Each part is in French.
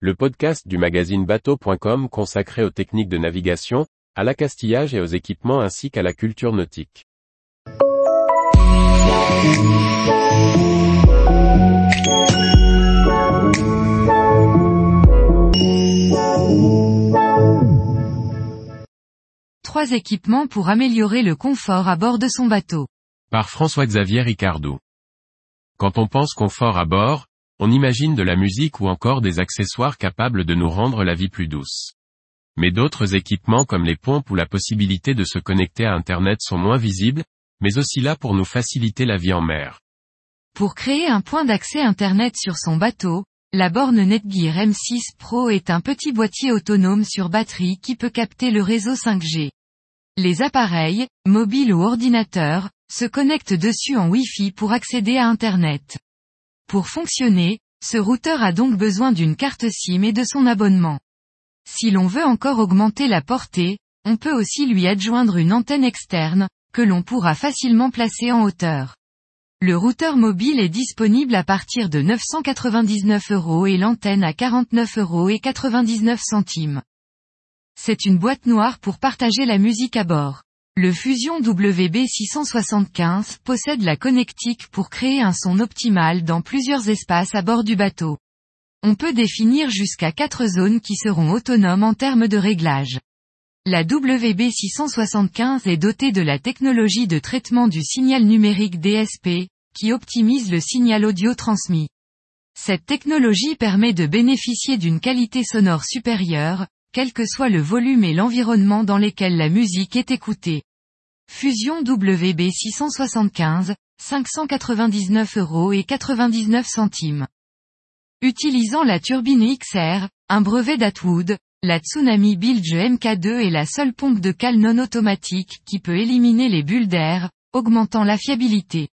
le podcast du magazine bateau.com consacré aux techniques de navigation, à l'accastillage et aux équipements ainsi qu'à la culture nautique. Trois équipements pour améliorer le confort à bord de son bateau. Par François-Xavier Ricardou. Quand on pense confort à bord, on imagine de la musique ou encore des accessoires capables de nous rendre la vie plus douce. Mais d'autres équipements comme les pompes ou la possibilité de se connecter à Internet sont moins visibles, mais aussi là pour nous faciliter la vie en mer. Pour créer un point d'accès Internet sur son bateau, la borne Netgear M6 Pro est un petit boîtier autonome sur batterie qui peut capter le réseau 5G. Les appareils, mobiles ou ordinateurs, se connectent dessus en Wi-Fi pour accéder à Internet. Pour fonctionner, ce routeur a donc besoin d'une carte SIM et de son abonnement. Si l'on veut encore augmenter la portée, on peut aussi lui adjoindre une antenne externe, que l'on pourra facilement placer en hauteur. Le routeur mobile est disponible à partir de 999 euros et l'antenne à 49 euros et 99 centimes. C'est une boîte noire pour partager la musique à bord. Le Fusion WB675 possède la connectique pour créer un son optimal dans plusieurs espaces à bord du bateau. On peut définir jusqu'à quatre zones qui seront autonomes en termes de réglage. La WB675 est dotée de la technologie de traitement du signal numérique DSP, qui optimise le signal audio transmis. Cette technologie permet de bénéficier d'une qualité sonore supérieure, quel que soit le volume et l'environnement dans lesquels la musique est écoutée. Fusion WB 675, 599 euros et 99 centimes. Utilisant la turbine XR, un brevet d'Atwood, la Tsunami Bilge MK2 est la seule pompe de cale non automatique qui peut éliminer les bulles d'air, augmentant la fiabilité.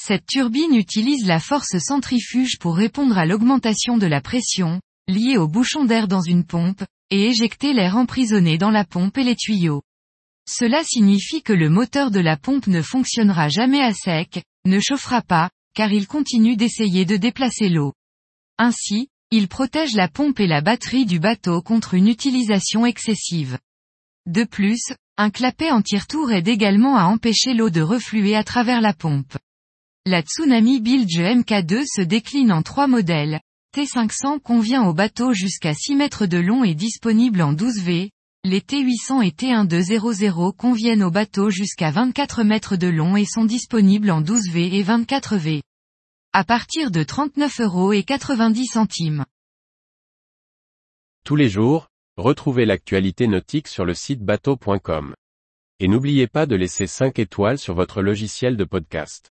Cette turbine utilise la force centrifuge pour répondre à l'augmentation de la pression, liée au bouchon d'air dans une pompe, et éjecter l'air emprisonné dans la pompe et les tuyaux. Cela signifie que le moteur de la pompe ne fonctionnera jamais à sec, ne chauffera pas, car il continue d'essayer de déplacer l'eau. Ainsi, il protège la pompe et la batterie du bateau contre une utilisation excessive. De plus, un clapet anti-retour aide également à empêcher l'eau de refluer à travers la pompe. La Tsunami Bilge MK2 se décline en trois modèles, T500 convient au bateau jusqu'à 6 mètres de long et disponible en 12 V. Les T800 et T1200 conviennent au bateau jusqu'à 24 mètres de long et sont disponibles en 12 V et 24 V. À partir de 39 euros et 90 centimes. Tous les jours, retrouvez l'actualité nautique sur le site bateau.com. Et n'oubliez pas de laisser 5 étoiles sur votre logiciel de podcast.